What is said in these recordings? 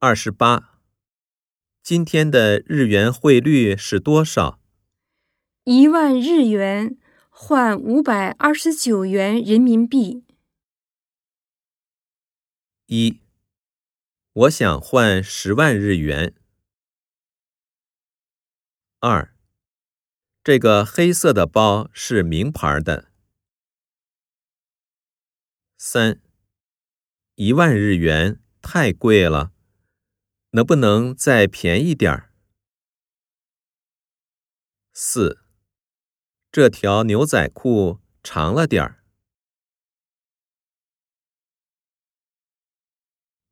二十八。今天的日元汇率是多少？一万日元换五百二十九元人民币。一，我想换十万日元。二，这个黑色的包是名牌的。三，一万日元太贵了，能不能再便宜点儿？四，这条牛仔裤长了点儿。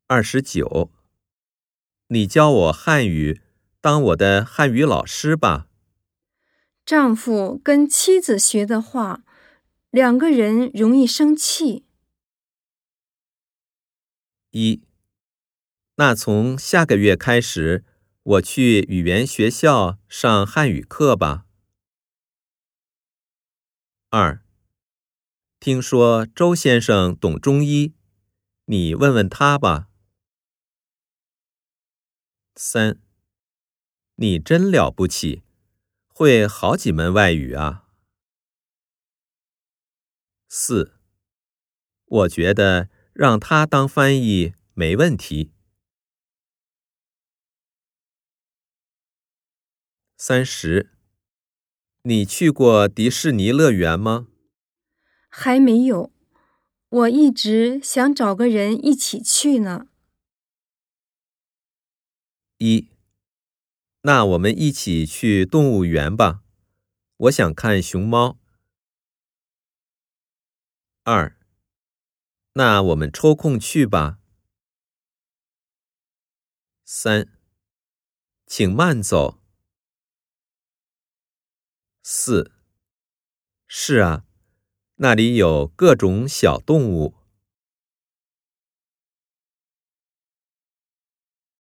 二十九，你教我汉语，当我的汉语老师吧。丈夫跟妻子学的话，两个人容易生气。一，那从下个月开始，我去语言学校上汉语课吧。二，听说周先生懂中医，你问问他吧。三，你真了不起，会好几门外语啊。四，我觉得。让他当翻译没问题。三十，你去过迪士尼乐园吗？还没有，我一直想找个人一起去呢。一，那我们一起去动物园吧，我想看熊猫。二。那我们抽空去吧。三，请慢走。四，是啊，那里有各种小动物。